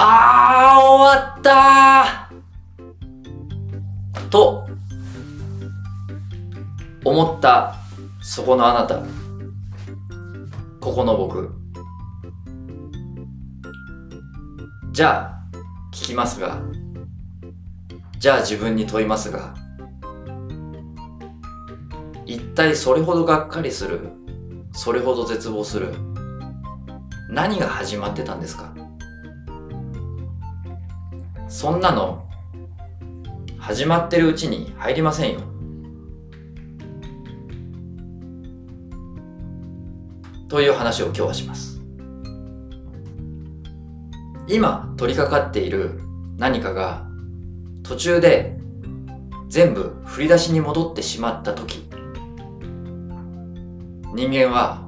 あー終わったー。と思ったそこのあなた。ここの僕。じゃあ聞きますが。じゃあ自分に問いますが。一体それほどがっかりする。それほど絶望する。何が始まってたんですか？そんなの始まってるうちに入りませんよ。という話を今日はします。今取り掛かっている何かが途中で全部振り出しに戻ってしまった時人間は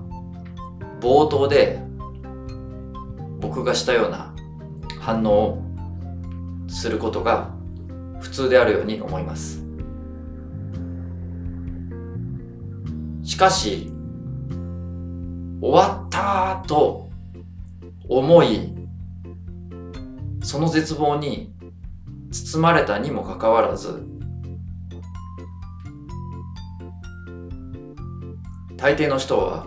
冒頭で僕がしたような反応をすることが普通であるように思います。しかし終わったと思いその絶望に包まれたにもかかわらず大抵の人は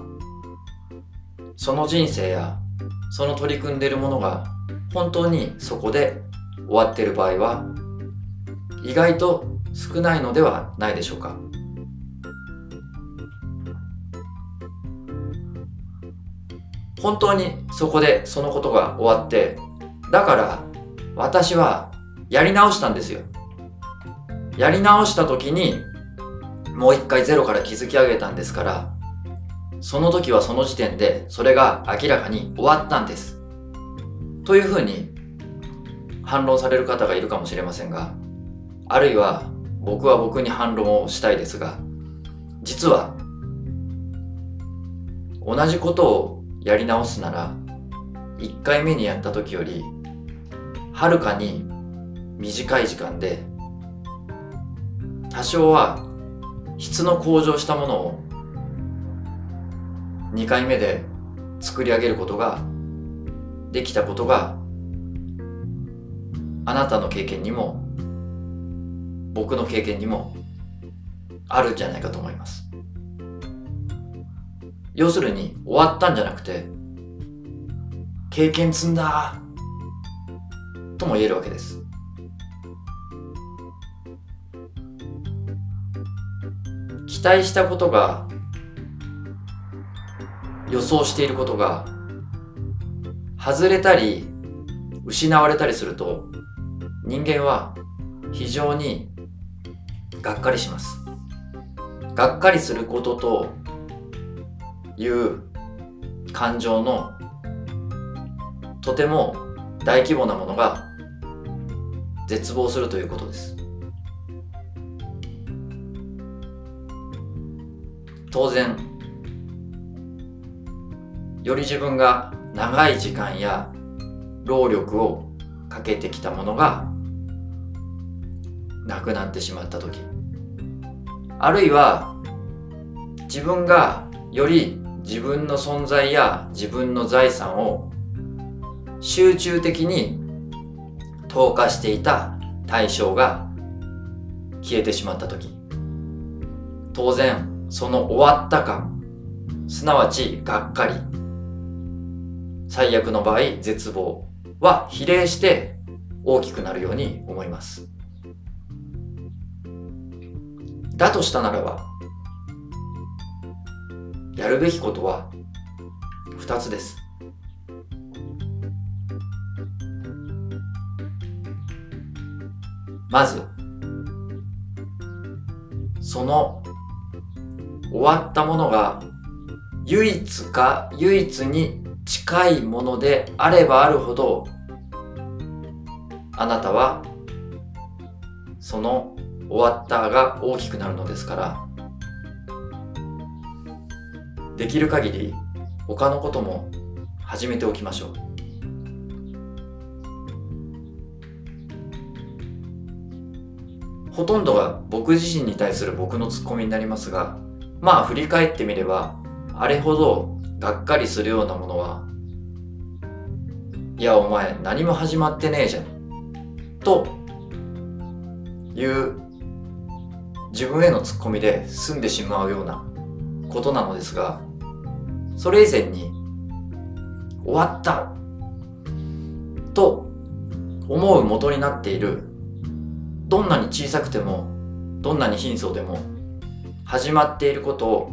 その人生やその取り組んでいるものが本当にそこで終わっている場合は意外と少ないのではないでしょうか。本当にそこでそのことが終わってだから私はやり直したんですよ。やり直した時にもう一回ゼロから築き上げたんですからその時はその時点でそれが明らかに終わったんです。というふうに反論される方がいるかもしれませんがあるいは僕は僕に反論をしたいですが実は同じことをやり直すなら1回目にやった時よりはるかに短い時間で多少は質の向上したものを2回目で作り上げることができたことがあなたの経験にも僕の経験にもあるんじゃないかと思います。要するに終わったんじゃなくて経験積んだとも言えるわけです。期待したことが予想していることが外れたり失われたりすると人間は非常にがっかりします。がっかりすることという感情のとても大規模なものが絶望するということです。当然より自分が長い時間や労力をかけてきたものがなくなってしまった時。あるいは自分がより自分の存在や自分の財産を集中的に投下していた対象が消えてしまった時。当然その終わった感すなわちがっかり最悪の場合絶望は比例して大きくなるように思います。だとしたならばやるべきことは2つです。まずその終わったものが唯一か唯一に近いものであればあるほどあなたはその終わったが大きくなるのですから。できる限り他のことも始めておきましょう。ほとんどが僕自身に対する僕のツッコミになりますがまあ振り返ってみればあれほどがっかりするようなものはいやお前何も始まってねえじゃん。という自分へのツッコミで済んでしまうようなことなのですがそれ以前に終わったと思う元になっているどんなに小さくてもどんなに貧相でも始まっていることを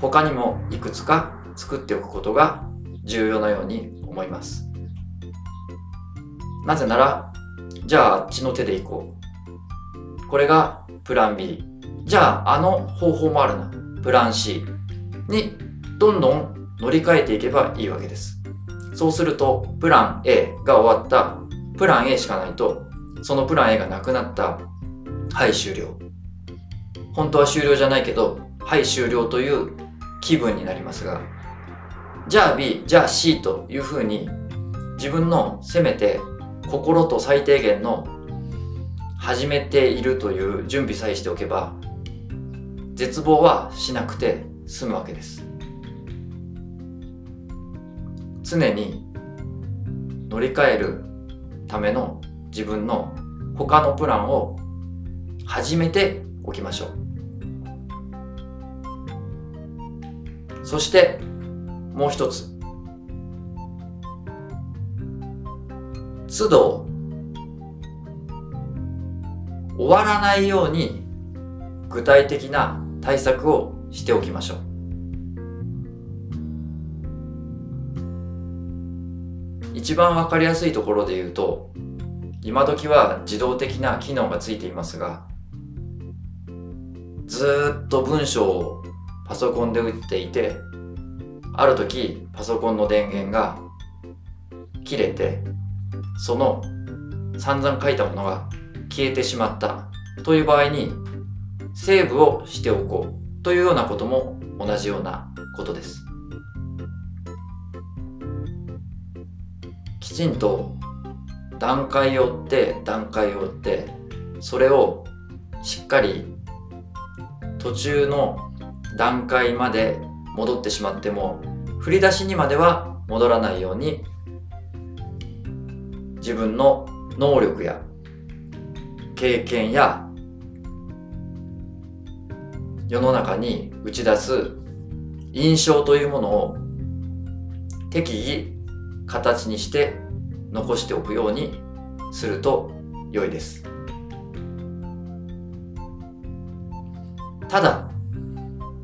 他にもいくつか作っておくことが重要なように思います。なぜならじゃああっちの手でいこう。これがプラン B じゃああの方法もあるな。プラン C にどんどん乗り換えていけばいいわけです。そうするとプラン A が終わった。プラン A しかないとそのプラン A がなくなった。はい終了。本当は終了じゃないけどはい終了という気分になりますが。じゃあ B じゃあ C というふうに自分のせめて心と最低限の始めているという準備さえしておけば絶望はしなくて済むわけです。常に乗り換えるための自分の他のプランを始めておきましょう。そしてもう一つ。都度終わらないように具体的な対策をしておきましょう。一番わかりやすいところで言うと今時は自動的な機能がついていますがずっと文章をパソコンで打っていてある時パソコンの電源が切れてその散々書いたものが消えてしまったという場合にセーブをしておこうというようなことも同じようなことです。きちんと段階を追って段階を追ってそれをしっかり途中の段階まで戻ってしまっても振り出しにまでは戻らないように自分の能力や経験や世の中に打ち出す印象というものを適宜形にして残しておくようにすると良いです。ただ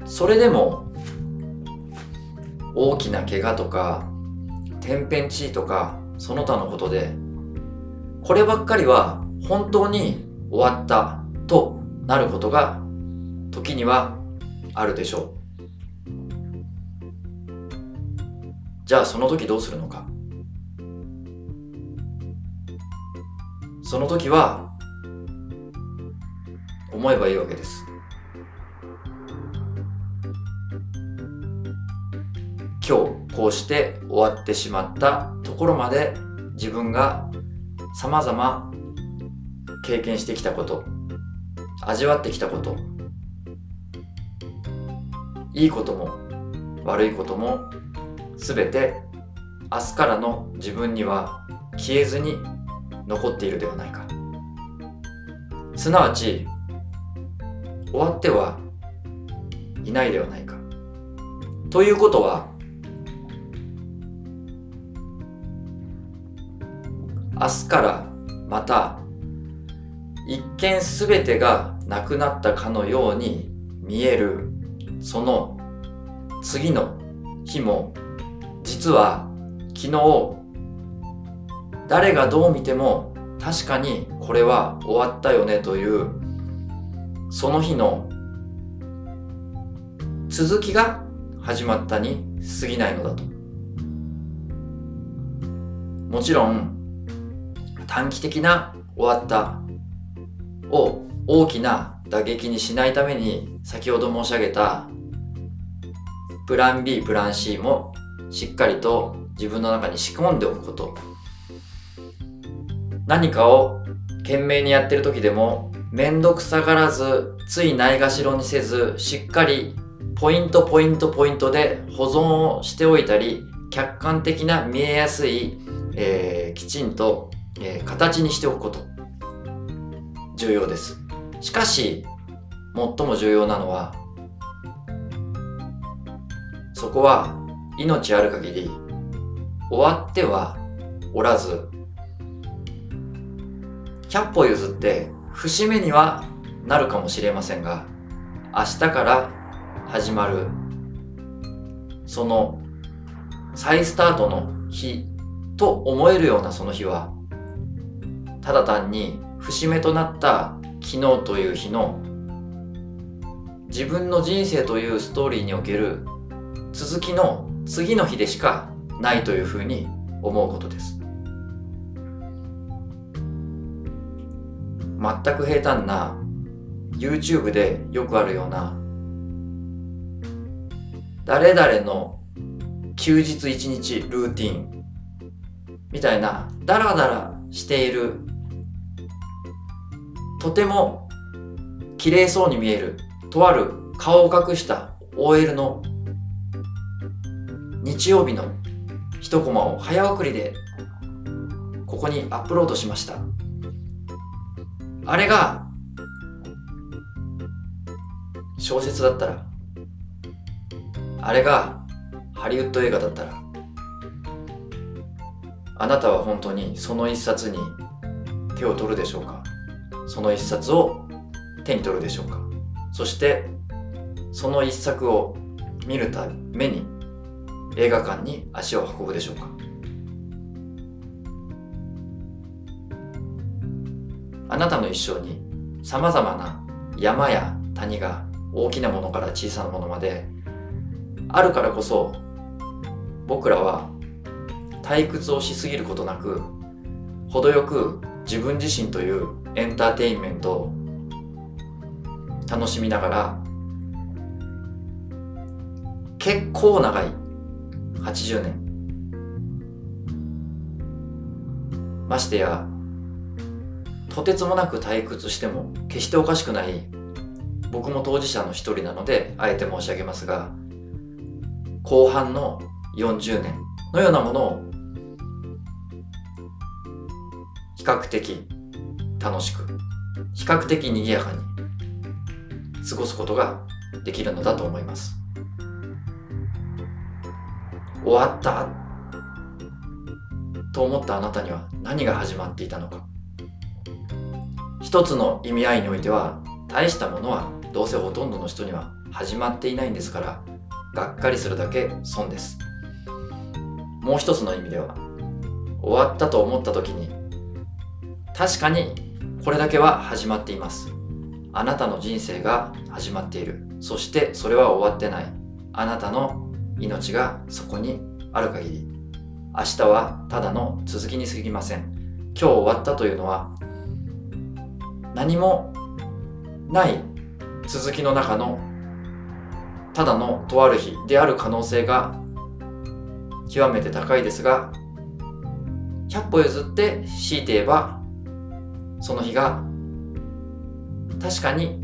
それでも大きな怪我とか天変地異とかその他のことでこればっかりは本当に終わったとなることが時にはあるでしょう。じゃあその時どうするのか？その時は思えばいいわけです。今日こうして終わってしまったところまで自分が様々経験してきたこと味わってきたこといいことも悪いことも全て明日からの自分には消えずに残っているではないか。すなわち終わってはいないではないか。ということは明日からまた一見全てがなくなったかのように見える。その次の日も実は昨日誰がどう見ても確かにこれは終わったよねというその日の続きが始まったに過ぎないのだと。もちろん短期的な終わったを大きな打撃にしないために先ほど申し上げたプラン B プラン C もしっかりと自分の中に仕込んでおくこと。何かを懸命にやってる時でも面倒くさがらずついないがしろにせずしっかりポイントポイントポイントで保存をしておいたり客観的な見えやすい、えー、きちんと、えー、形にしておくこと。重要です。しかし最も重要なのはそこは命ある限り終わってはおらず100歩譲って節目にはなるかもしれませんが明日から始まるその再スタートの日と思えるようなその日はただ単に節目となった昨日という日の自分の人生というストーリーにおける続きの次の日でしかないというふうに思うことです。全く平坦な YouTube でよくあるような誰々の休日一日ルーティンみたいなダラダラしているとても綺麗そうに見えるとある顔を隠した OL の日曜日の一コマを早送りでここにアップロードしました。あれが小説だったらあれがハリウッド映画だったらあなたは本当にその一冊に手を取るでしょうか？その一冊を手に取るでしょうか。そしてその一作を見るために映画館に足を運ぶでしょうか。あなたの一生にさまざまな山や谷が大きなものから小さなものまであるからこそ僕らは退屈をしすぎることなく程よく自分自身というエンターテインメントを楽しみながら結構長い。80年。ましてやとてつもなく退屈しても決しておかしくない僕も当事者の一人なのであえて申し上げますが後半の40年のようなものを比較的楽しく比較的賑やかに過ごすことができるのだと思います。終わったと思ったあなたには何が始まっていたのか。一つの意味合いにおいては大したものはどうせほとんどの人には始まっていないんですからがっかりするだけ損です。もう一つの意味では終わったと思った時に確かにこれだけは始まっています。あなたの人生が始まっている。そしてそれは終わってない。あなたの命がそこにある限り。明日はただの続きに過ぎません。今日終わったというのは何もない続きの中のただのとある日である可能性が極めて高いですが100歩譲って強いて言えばその日が確かに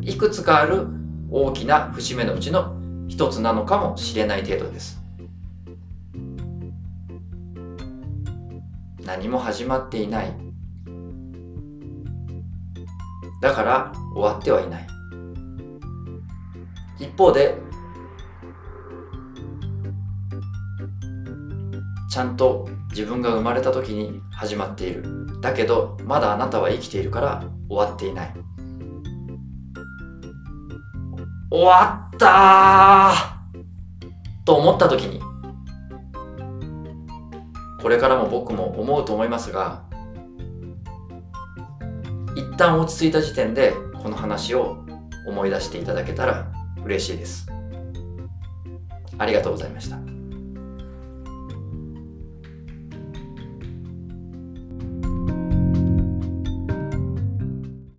いくつかある大きな節目のうちの一つなのかもしれない程度です。何も始まっていない。だから終わってはいない。一方でちゃんと自分が生まれた時に始まっている。だけどまだあなたは生きているから終わっていない終わったと思った時にこれからも僕も思うと思いますが一旦落ち着いた時点でこの話を思い出していただけたら嬉しいです。ありがとうございました。